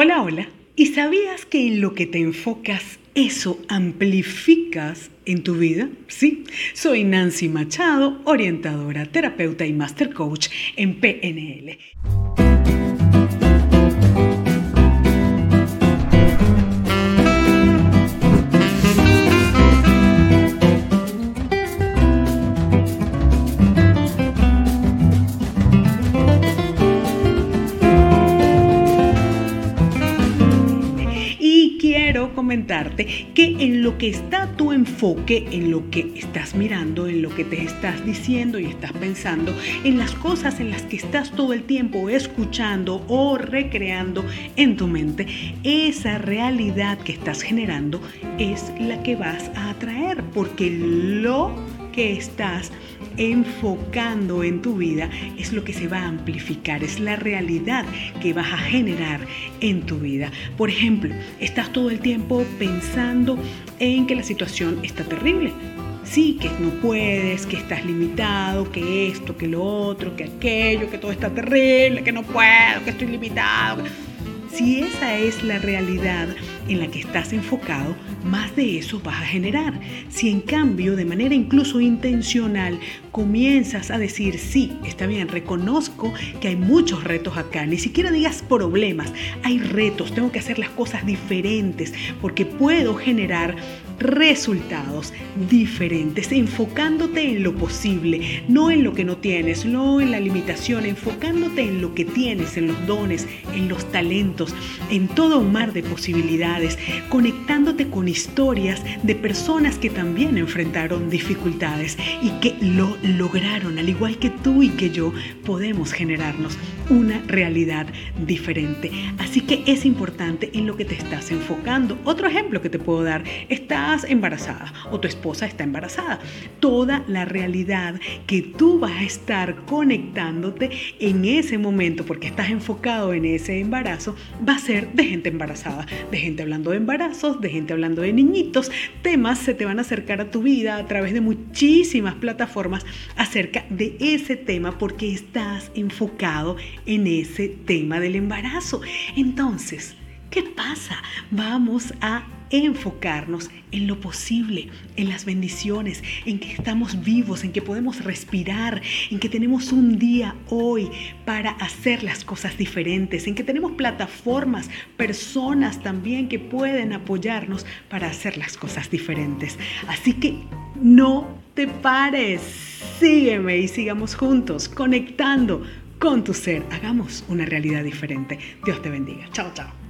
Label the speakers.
Speaker 1: Hola, hola. ¿Y sabías que en lo que te enfocas, eso amplificas en tu vida? Sí, soy Nancy Machado, orientadora, terapeuta y master coach en PNL. Comentarte que en lo que está tu enfoque, en lo que estás mirando, en lo que te estás diciendo y estás pensando, en las cosas en las que estás todo el tiempo escuchando o recreando en tu mente, esa realidad que estás generando es la que vas a atraer, porque lo que estás enfocando en tu vida es lo que se va a amplificar, es la realidad que vas a generar en tu vida. Por ejemplo, estás todo el tiempo pensando en que la situación está terrible. Sí, que no puedes, que estás limitado, que esto, que lo otro, que aquello, que todo está terrible, que no puedo, que estoy limitado. Si esa es la realidad en la que estás enfocado, más de eso vas a generar. Si en cambio, de manera incluso intencional, comienzas a decir, sí, está bien, reconozco que hay muchos retos acá, ni siquiera digas problemas, hay retos, tengo que hacer las cosas diferentes porque puedo generar resultados diferentes, enfocándote en lo posible, no en lo que no tienes, no en la limitación, enfocándote en lo que tienes, en los dones, en los talentos, en todo un mar de posibilidades, conectándote con historias de personas que también enfrentaron dificultades y que lo lograron, al igual que tú y que yo, podemos generarnos una realidad diferente. Así que es importante en lo que te estás enfocando. Otro ejemplo que te puedo dar, estás embarazada o tu esposa está embarazada. Toda la realidad que tú vas a estar conectándote en ese momento, porque estás enfocado en ese embarazo, va a ser de gente embarazada, de gente hablando de embarazos, de gente hablando de niñitos. Temas se te van a acercar a tu vida a través de muchísimas plataformas acerca de ese tema porque estás enfocado en ese tema del embarazo. Entonces, ¿qué pasa? Vamos a enfocarnos en lo posible, en las bendiciones, en que estamos vivos, en que podemos respirar, en que tenemos un día hoy para hacer las cosas diferentes, en que tenemos plataformas, personas también que pueden apoyarnos para hacer las cosas diferentes. Así que no te pares, sígueme y sigamos juntos conectando con tu ser. Hagamos una realidad diferente. Dios te bendiga. Chao, chao.